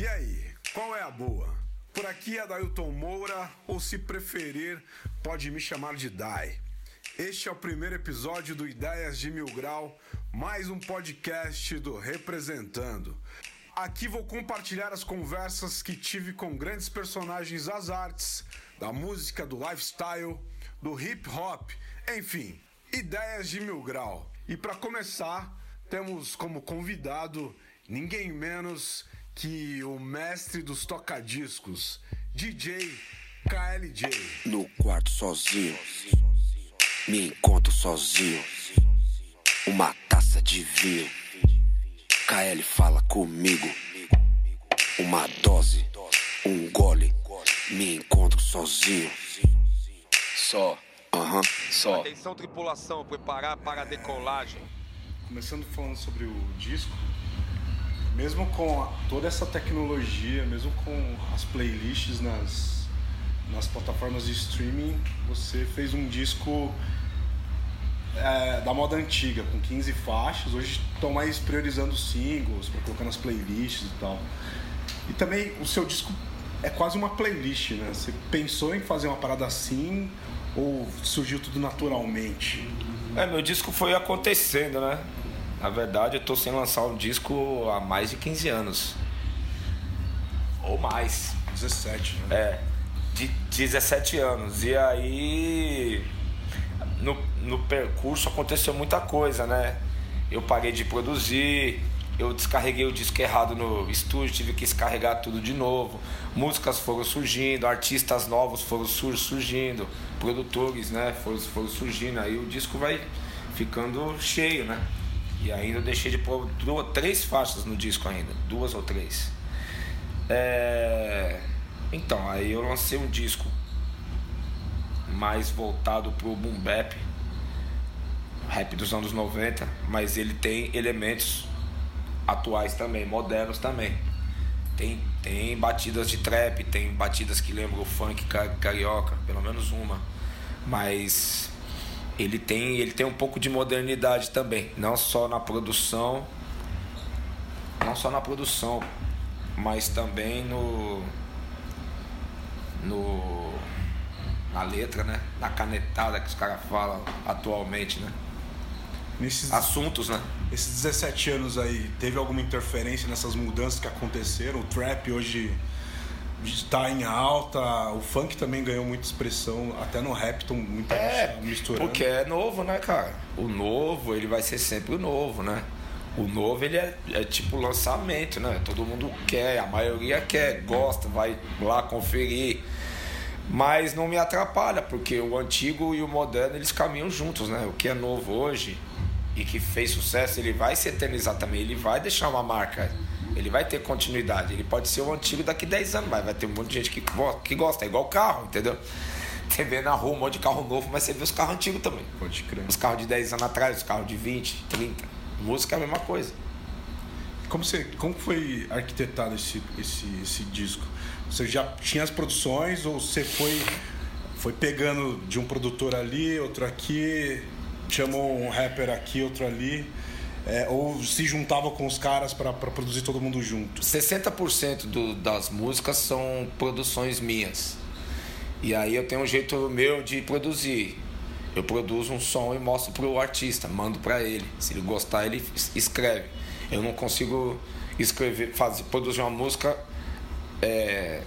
E aí, qual é a boa? Por aqui é Dailton Moura, ou se preferir, pode me chamar de Dai. Este é o primeiro episódio do Ideias de Mil Grau, mais um podcast do Representando. Aqui vou compartilhar as conversas que tive com grandes personagens das artes, da música, do lifestyle, do hip hop, enfim, ideias de mil grau. E para começar, temos como convidado ninguém menos que o mestre dos tocadiscos, DJ KLJ. No quarto sozinho, me encontro sozinho. Uma taça de vinho, KL fala comigo. Uma dose, um gole, me encontro sozinho. Só, Aham, só. Atenção, tripulação, preparar para a decolagem. Começando falando sobre o disco, mesmo com toda essa tecnologia, mesmo com as playlists nas, nas plataformas de streaming, você fez um disco é, da moda antiga, com 15 faixas. Hoje estão mais priorizando singles, para colocar nas playlists e tal. E também o seu disco é quase uma playlist, né? Você pensou em fazer uma parada assim ou surgiu tudo naturalmente? É, meu disco foi acontecendo, né? Na verdade, eu tô sem lançar um disco há mais de 15 anos. Ou mais. 17, né? É, de 17 anos. E aí, no, no percurso aconteceu muita coisa, né? Eu parei de produzir, eu descarreguei o disco errado no estúdio, tive que descarregar tudo de novo. Músicas foram surgindo, artistas novos foram sur- surgindo, produtores, né? Foram, foram surgindo. Aí o disco vai ficando cheio, né? E ainda deixei de pôr duas, três faixas no disco ainda, duas ou três. É... Então, aí eu lancei um disco mais voltado pro boom bap, rap dos anos 90, mas ele tem elementos atuais também, modernos também. Tem, tem batidas de trap, tem batidas que lembram o funk ca- carioca, pelo menos uma. Mas ele tem, ele tem um pouco de modernidade também, não só na produção, não só na produção, mas também no no na letra, né? Na canetada que os caras falam atualmente, né? Nesses, Assuntos, né? esses 17 anos aí, teve alguma interferência nessas mudanças que aconteceram? O trap hoje está em alta, o funk também ganhou muita expressão, até no rap estão muita É, gente misturando. porque é novo, né, cara? O novo, ele vai ser sempre o novo, né? O novo, ele é, é tipo lançamento, né? Todo mundo quer, a maioria quer, gosta, vai lá conferir. Mas não me atrapalha, porque o antigo e o moderno, eles caminham juntos, né? O que é novo hoje e que fez sucesso, ele vai se eternizar também, ele vai deixar uma marca. Ele vai ter continuidade. Ele pode ser o antigo daqui 10 anos, mas vai ter um monte de gente que, que gosta. É igual carro, entendeu? Você vê na rua um monte de carro novo, mas você vê os carros antigos também. Pode crer. Os carros de 10 anos atrás, os carros de 20, 30. Música é a mesma coisa. Como, você, como foi arquitetado esse, esse, esse disco? Você já tinha as produções ou você foi, foi pegando de um produtor ali, outro aqui, chamou um rapper aqui, outro ali? É, ou se juntava com os caras para produzir todo mundo junto? 60% do, das músicas são produções minhas. E aí eu tenho um jeito meu de produzir. Eu produzo um som e mostro pro artista, mando para ele. Se ele gostar, ele es- escreve. Eu não consigo escrever, fazer, produzir uma música é,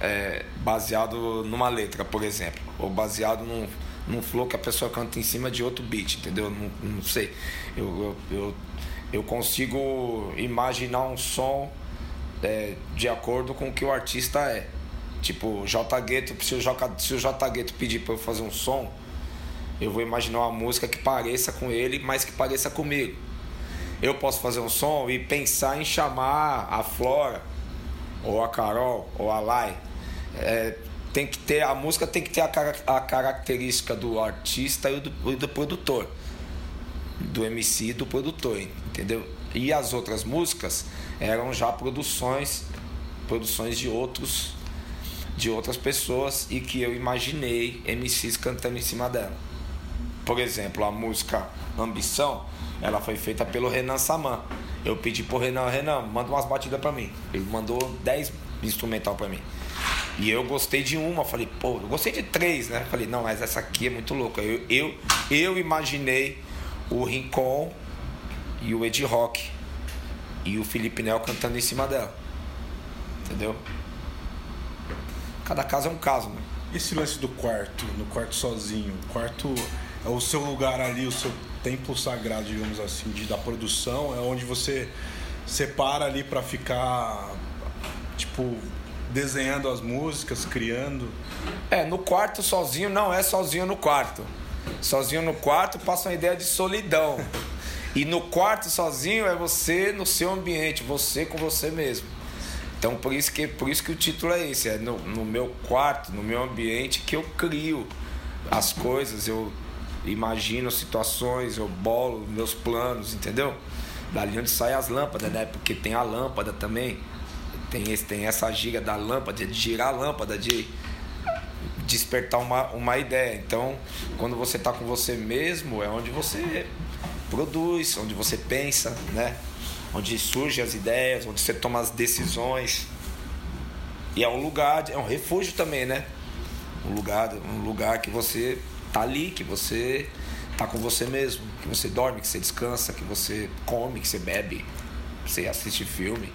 é, baseado numa letra, por exemplo, ou baseado num, num flow que a pessoa canta em cima de outro beat, entendeu? Não, não sei. Eu, eu, eu, eu consigo imaginar um som é, de acordo com o que o artista é. Tipo, J Gueto, se o J, se o J Gueto pedir para eu fazer um som, eu vou imaginar uma música que pareça com ele, mas que pareça comigo. Eu posso fazer um som e pensar em chamar a Flora, ou a Carol, ou a Lai. É, tem que ter, a música tem que ter a, a característica do artista e do, e do produtor. Do MC e do produtor, entendeu? E as outras músicas eram já produções, produções de outros de outras pessoas e que eu imaginei MCs cantando em cima dela. Por exemplo, a música Ambição, ela foi feita pelo Renan Saman. Eu pedi pro Renan, Renan, manda umas batidas pra mim. Ele mandou 10 instrumental pra mim. E eu gostei de uma, falei, pô, eu gostei de três, né? Falei, não, mas essa aqui é muito louca. Eu, eu, eu imaginei o Rincon e o Ed Rock e o Felipe Nel cantando em cima dela. Entendeu? Cada caso é um caso, né? Esse lance do quarto, no quarto sozinho, o quarto é o seu lugar ali, o seu templo sagrado, digamos assim, de, da produção, é onde você separa ali para ficar, tipo, desenhando as músicas, criando. É, no quarto sozinho não é sozinho no quarto. Sozinho no quarto passa uma ideia de solidão. E no quarto sozinho é você no seu ambiente, você com você mesmo. Então por isso que, por isso que o título é esse, é no, no meu quarto, no meu ambiente que eu crio as coisas, eu imagino situações, eu bolo meus planos, entendeu? Dali onde saem as lâmpadas, né? Porque tem a lâmpada também. Tem, esse, tem essa giga da lâmpada, de girar a lâmpada, de despertar uma, uma ideia. Então, quando você está com você mesmo, é onde você produz, onde você pensa, né? Onde surgem as ideias, onde você toma as decisões. E é um lugar, é um refúgio também, né? Um lugar, um lugar que você tá ali, que você tá com você mesmo, que você dorme, que você descansa, que você come, que você bebe, que você assiste filme.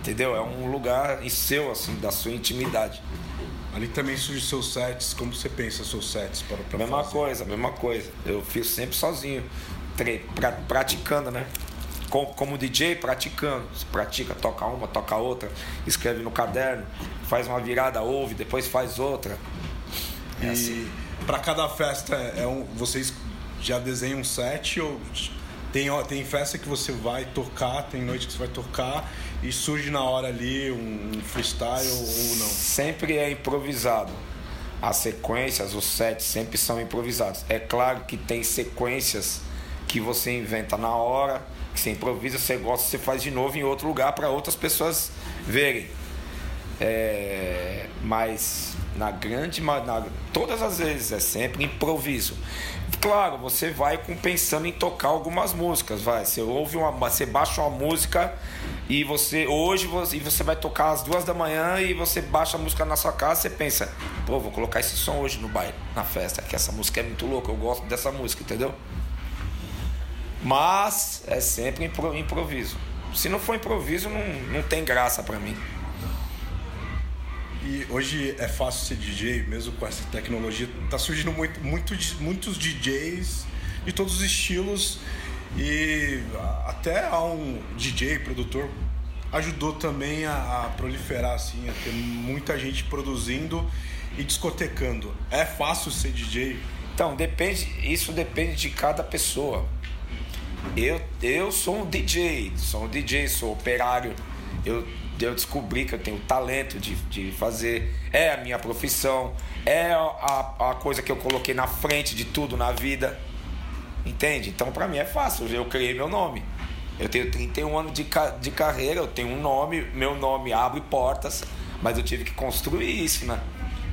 Entendeu? É um lugar seu, assim, da sua intimidade. Ali também surge seus sets, como você pensa seus sets para, para Mesma fazer? coisa, mesma coisa. Eu fiz sempre sozinho, pra- praticando, né? Como, como DJ, praticando. Você pratica, toca uma, toca outra, escreve no caderno, faz uma virada, ouve, depois faz outra. É E assim. para cada festa, é um, vocês já desenham um set ou tem, tem festa que você vai tocar, tem noite que você vai tocar e surge na hora ali um, freestyle ou, não? Sempre é improvisado. As sequências, os sets sempre são improvisados. É claro que tem sequências que você inventa na hora, que você improvisa, você gosta, você faz de novo em outro lugar para outras pessoas verem. É, mas na grande, na, todas as vezes é sempre improviso. Claro, você vai com, pensando em tocar algumas músicas, vai. Você ouve uma, você baixa uma música e você hoje você, e você vai tocar às duas da manhã e você baixa a música na sua casa, você pensa, pô, vou colocar esse som hoje no baile, na festa, que essa música é muito louca, eu gosto dessa música, entendeu? Mas é sempre impro- improviso. Se não for improviso, não, não tem graça pra mim. E hoje é fácil ser DJ, mesmo com essa tecnologia. Tá surgindo muito, muito, muitos DJs de todos os estilos e até há um DJ, produtor, ajudou também a, a proliferar, assim, a ter muita gente produzindo e discotecando. É fácil ser DJ? Então, depende, isso depende de cada pessoa. Eu, eu sou um DJ, sou um DJ, sou operário. Eu, eu descobri que eu tenho talento de, de fazer. É a minha profissão, é a, a coisa que eu coloquei na frente de tudo na vida. Entende? Então, pra mim é fácil. Eu criei meu nome. Eu tenho 31 anos de, de carreira, eu tenho um nome, meu nome abre portas, mas eu tive que construir isso, né?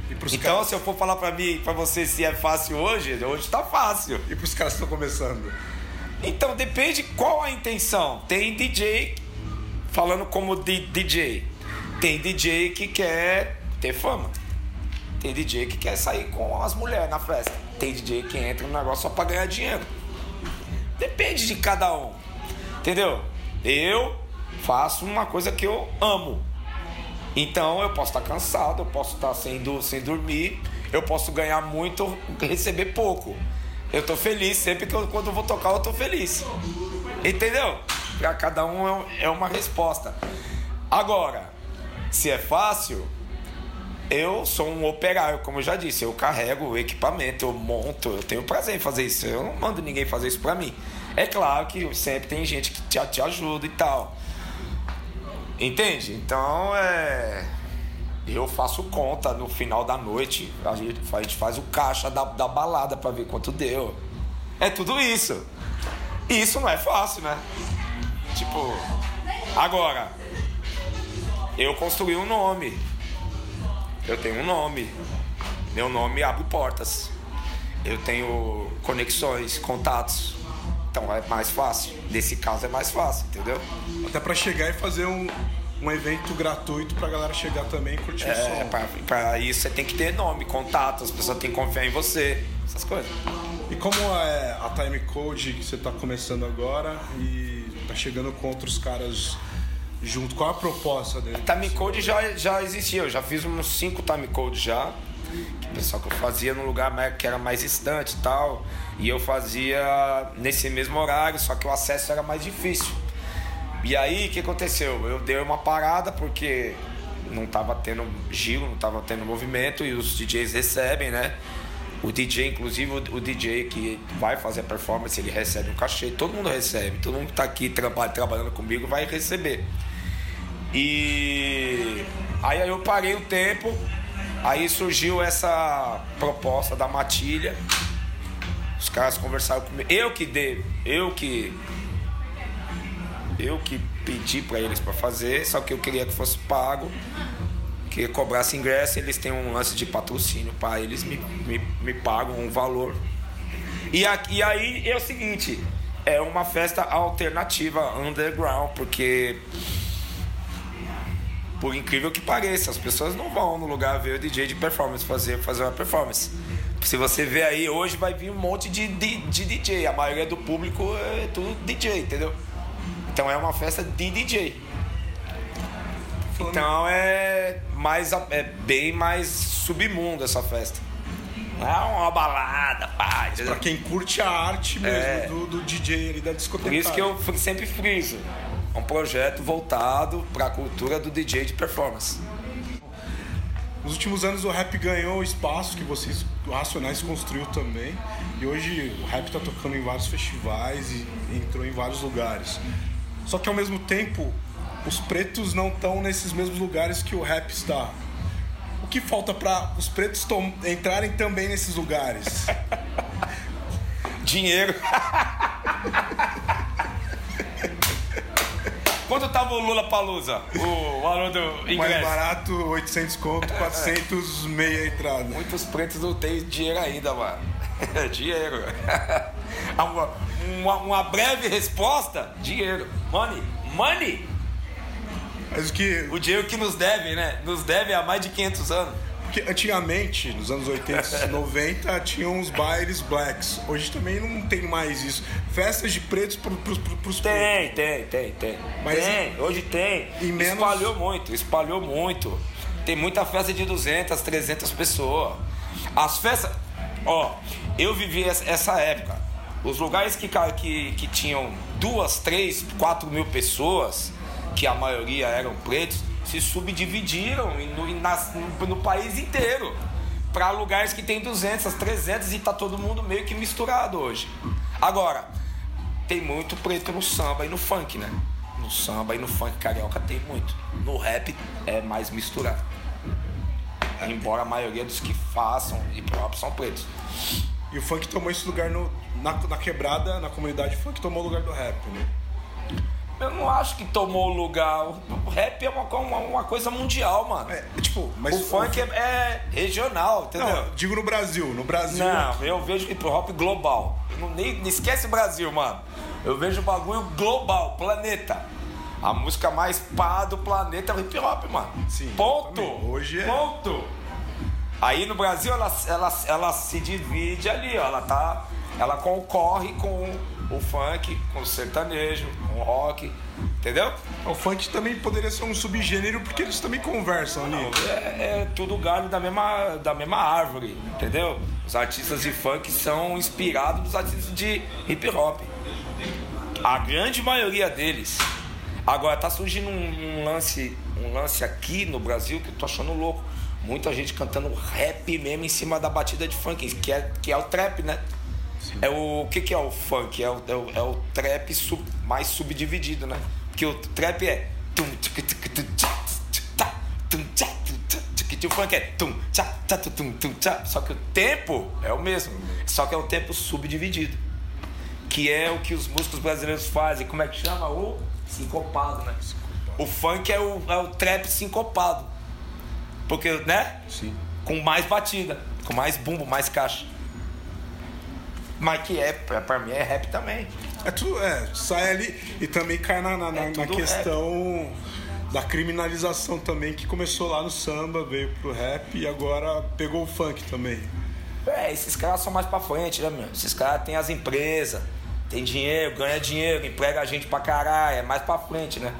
E Então, caras- se eu for falar pra mim, pra você se é fácil hoje, hoje tá fácil. E pros caras que estão começando? Então depende qual a intenção. Tem DJ falando como DJ. Tem DJ que quer ter fama. Tem DJ que quer sair com as mulheres na festa. Tem DJ que entra no negócio só pra ganhar dinheiro. Depende de cada um. Entendeu? Eu faço uma coisa que eu amo. Então eu posso estar cansado, eu posso estar sem, du- sem dormir, eu posso ganhar muito, receber pouco. Eu tô feliz, sempre que eu, quando eu vou tocar, eu tô feliz. Entendeu? Pra cada um é um- é uma resposta. Agora, se é fácil, eu sou um operário, como eu já disse, eu carrego o equipamento, eu monto, eu tenho prazer em fazer isso. Eu não mando ninguém fazer isso pra mim. É claro que sempre tem gente que te, te ajuda e tal. Entende? Então é. Eu faço conta no final da noite. A gente, a gente faz o caixa da, da balada pra ver quanto deu. É tudo isso. E isso não é fácil, né? Tipo. Agora. Eu construí um nome. Eu tenho um nome. Meu nome abre portas. Eu tenho conexões, contatos. Então é mais fácil. Nesse caso é mais fácil, entendeu? Até pra chegar e fazer um, um evento gratuito pra galera chegar também e curtir o É, som. pra, pra isso você tem que ter nome, contato, as pessoas têm que confiar em você, essas coisas. E como é a Time Code que você tá começando agora e tá chegando com outros caras junto, qual a proposta dele? Time Code já, já existia, eu já fiz uns 5 time codes já. Que pessoal que eu fazia num lugar que era mais distante e tal. E eu fazia nesse mesmo horário, só que o acesso era mais difícil. E aí o que aconteceu? Eu dei uma parada porque não tava tendo giro, não tava tendo movimento e os DJs recebem, né? O DJ, inclusive o, DJ que vai fazer a performance, ele recebe um cachê, todo mundo recebe, todo mundo que tá aqui traba- trabalhando comigo vai receber. E aí eu parei o tempo, aí surgiu essa proposta da matilha. Os caras conversaram comigo. Eu que dei, eu que eu que pedi para eles para fazer, só que eu queria que fosse pago, que cobrasse ingresso, eles têm um lance de patrocínio para eles me, me, me pagam um valor. E, aqui, e aí é o seguinte, é uma festa alternativa underground, porque por incrível que pareça, as pessoas não vão no lugar ver o DJ de performance fazer, fazer uma performance. Se você ver aí, hoje vai vir um monte de, de, de DJ. A maioria do público é tudo DJ, entendeu? Então é uma festa de DJ. Então é mais é bem mais submundo essa festa. Não é uma balada, pá. entendeu? Pra quem curte a arte mesmo É. do, do DJ ali da discoteca. Por isso que eu sempre friso. É um projeto voltado para a cultura do DJ de performance. Nos últimos anos o rap ganhou o espaço que vocês, o Racionais, construiu também. E hoje o rap tá tocando em vários festivais e entrou em vários lugares. Só que ao mesmo tempo, os pretos não estão nesses mesmos lugares que o rap está. O que falta para os pretos entrarem também nesses lugares? Dinheiro. Quanto tava o Lula Palusa? O valor do Mais ingresso? barato, 800 conto, 400 meia entrada. Muitos pretos não têm dinheiro ainda, mano. dinheiro. uma, uma, uma breve resposta: dinheiro. Money. Money. Mas o que, O dinheiro que nos deve, né? Nos deve há mais de 500 anos. Porque antigamente, nos anos 80 e 90, tinham os bailes blacks. Hoje também não tem mais isso. Festas de pretos pro, pro, pro, pros pretos. Tem, tem, tem, tem. Mas tem, hoje tem. em menos- Espalhou muito, espalhou muito. Tem muita festa de 200, 300 pessoas. As festas. Ó, eu vivi essa, época. Os lugares que, que, que tinham duas, três, quatro mil pessoas, que a maioria eram pretos, se subdividiram e no, e no, no país inteiro. Para lugares que tem 200, 300 e tá todo mundo meio que misturado hoje. Agora, tem muito preto no samba e no funk, né? No samba e no funk carioca tem muito. No rap é mais misturado. Embora a maioria dos que façam hip hop são pretos. E o funk tomou esse lugar no, na, na quebrada, na comunidade funk tomou o lugar do rap, né? Eu não acho que tomou lugar. O rap é uma, uma, uma coisa mundial, mano. É, tipo, mas o funk é, é regional, entendeu? Não, digo no Brasil. No Brasil. Não, eu vejo hip hop global. Eu não, nem, esquece o Brasil, mano. Eu vejo bagulho global, planeta. A música mais pá do planeta é o hip hop, mano. Sim, Ponto. Hoje é. Ponto. Aí no Brasil ela, ela, ela se divide ali, ó. Ela tá. Ela concorre com o funk, com o sertanejo, com o rock. Entendeu? O funk também poderia ser um subgênero porque eles também conversam ali. É, é tudo galho da mesma, da mesma árvore, entendeu? Os artistas de funk são inspirados nos artistas de hip hop. A grande maioria deles. Agora tá surgindo um, um lance, um lance aqui no Brasil que eu tô achando louco. Muita gente cantando rap mesmo em cima da batida de funk, que é, que é o trap, né? É o, o que, que é o funk? É o, é o, é o trap sub- mais subdividido, né? Porque o trap é. tá, O funk é. Só que o tempo é o mesmo. Só que é um tempo subdividido. Que é o que os músicos brasileiros fazem. Como é que chama? O sincopado, né? O funk é o, é o trap sincopado. Porque, né? Sim. com mais batida, com mais bumbo, mais caixa. Mas que é, pra mim é rap também. É tudo, é, sai ali e também cai na, na, É na questão da criminalização também, que começou lá no samba, veio pro rap e agora pegou o funk também. É, esses caras são mais pra frente, né, meu? Esses caras têm as empresas, tem dinheiro, ganha dinheiro, emprega a gente pra caralho, é mais pra frente, né?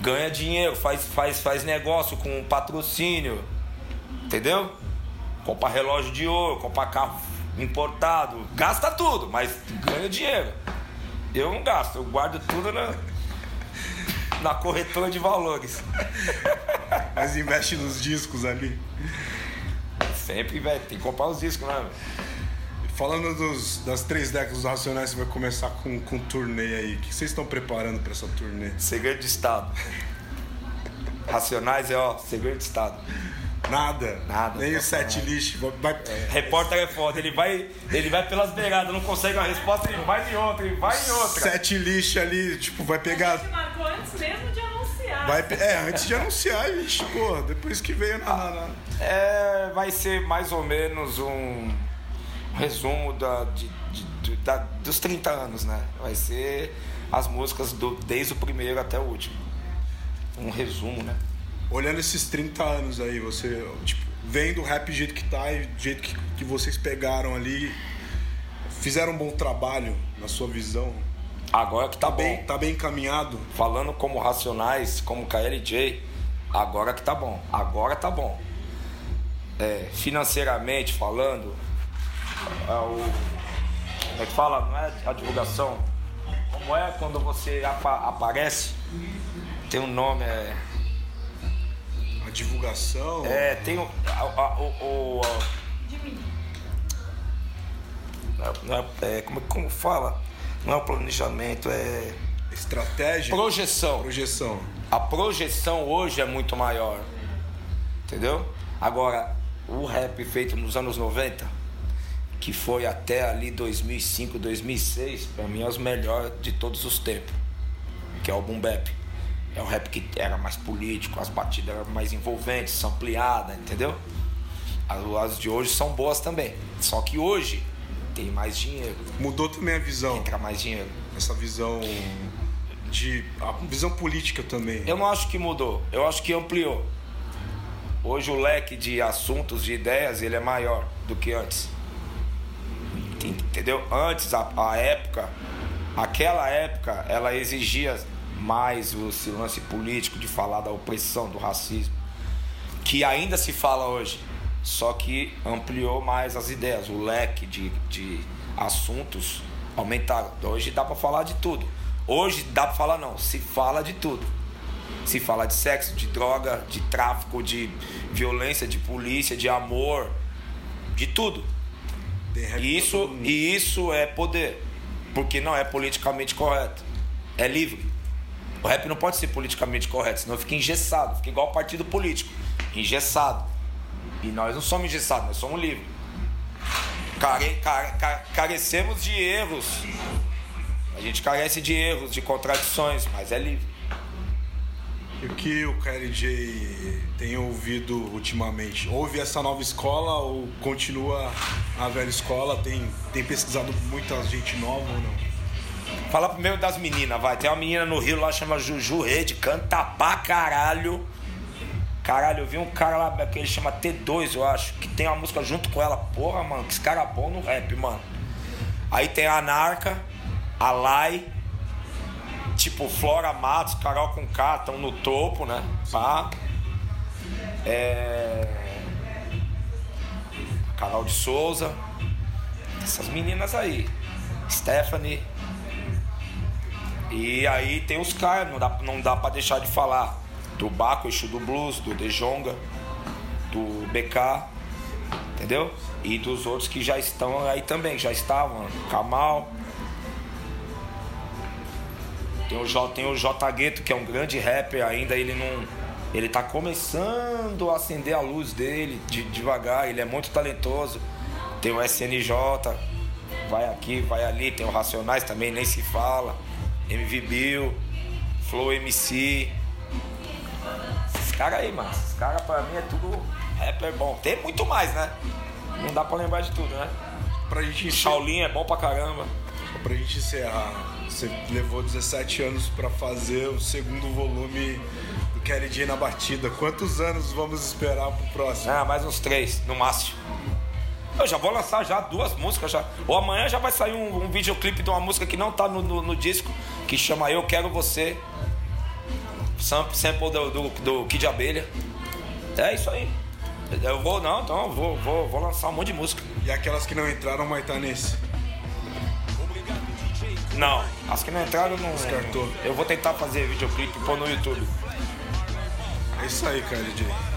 Ganha dinheiro, faz, faz, faz negócio com patrocínio, entendeu? Compra relógio de ouro, compra carro importado, gasta tudo, mas ganha dinheiro. Eu não gasto, eu guardo tudo na, na corretora de valores. Mas investe nos discos ali. Sempre, velho, tem que comprar os discos, né? Falando dos- das três décadas dos Racionais, você vai começar com, com turnê aí. O que vocês estão preparando pra essa turnê? Segredo de Estado. Racionais é, ó, segredo de Estado. Nada? Nada. Nem o set list. Vai, vai- Repórter é foda, ele vai, ele vai pelas beiradas, não consegue uma resposta, ele vai em outra, ele vai em outra. Set list ali, tipo, vai pegar. A gente marcou antes mesmo de anunciar. Vai, é, antes de anunciar, a gente, pô, depois que veio na. na- É, vai ser mais ou menos um resumo da, de, de- de- da- dos 30 anos, né? Vai ser as músicas do, desde o primeiro até o último. Um resumo, né? Olhando esses 30 anos aí, você, tipo, vendo o rap do jeito que tá e do jeito que, que vocês pegaram ali, fizeram um bom trabalho na sua visão? Agora que tá, Tá bom. bem, tá bem encaminhado? falando como Racionais, como KLJ, agora que tá bom. Agora tá bom. É, financeiramente falando, é o, como é que fala? Não é a divulgação. Como é quando você apa- aparece? Tem um nome, é. A divulgação? É, tem o. a- a- o, o- a- não é- é, como, como fala? Não é o planejamento, é. Estratégia? Projeção. Projeção. A projeção hoje é muito maior. Entendeu? Agora, o rap feito nos anos 90, que foi até ali 2005, 2006, pra mim é os melhores de todos os tempos. Que é o boom bap. É o rap que era mais político, as batidas eram mais envolventes, ampliadas, entendeu? As, as de hoje são boas também. Só que hoje tem mais dinheiro, Mudou também a visão. entra mais dinheiro. Essa visão de. A visão política também. Eu não acho que mudou, eu acho que ampliou. Hoje o leque de assuntos, de ideias, ele é maior do que antes. Entendeu? Antes, a, a época, aquela época, ela exigia mais o esse lance político de falar da opressão, do racismo, que ainda se fala hoje, só que ampliou mais as ideias, o leque de, de assuntos aumentaram. Hoje dá pra falar de tudo. Hoje dá pra falar não, se fala de tudo. Se fala de sexo, de droga, de tráfico, de violência, de polícia, de amor, de tudo. E isso, e isso é poder. Porque não é politicamente correto. É livre. O rap não pode ser politicamente correto, senão fica engessado. Fica igual partido político. Engessado. E nós não somos engessados, nós somos livres. Care, care- ca- carecemos de erros. A gente carece de erros, de contradições, mas é livre. E o que o KLJ tem ouvido ultimamente? Ouve essa nova escola ou continua a velha escola? Tem, tem pesquisado muita gente nova ou não? Fala primeiro das meninas, vai. Tem uma menina no Rio lá, chama Juju Rede, canta pra caralho. Caralho, eu vi um cara lá que ele chama T2, eu acho, que tem uma música junto com ela. Porra, mano, que esse cara é bom no rap, mano. Aí tem a Anarca, a Lai, tipo Flora Matos, Carol com K, estão no topo, né? Pá. É. Carol de Souza. Essas meninas aí. Stephanie. E aí tem os caras, não dá, não dá pra deixar de falar. Do Baco, Eixo do Blues, do Dejonga, do BK, entendeu? E dos outros que já estão aí também, já estavam. Kamal. Tem o, J, tem o J Gueto, que é um grande rapper, ainda ele não. Ele tá começando a acender a luz dele de, devagar, ele é muito talentoso. Tem o SNJ, vai aqui, vai ali, tem o Racionais também, nem se fala. MV Bill, Flow MC. Esses caras aí, mano, esses caras pra mim é tudo rapper bom. Tem muito mais, né? Não dá pra lembrar de tudo, né? Pra gente encerrar, Shaolin é bom pra caramba. pra gente encerrar Você levou 17 anos pra fazer o segundo volume do Kelly J na batida. Quantos anos vamos esperar pro próximo? Ah, mais uns três, no máximo. Eu já vou lançar já duas músicas já. Ou amanhã já vai sair um, um videoclipe de uma música que não tá no, no- no disco, que chama Eu Quero Você. Sample, do, do, do Kid Abelha. É isso aí. Eu vou, não, então eu vou, vou, vou lançar um monte de música. E aquelas que não entraram vai estar nesse. Não, as que não entraram não. Descartou. Eu vou tentar fazer videoclipe e pôr no YouTube. É isso aí, Kelly J.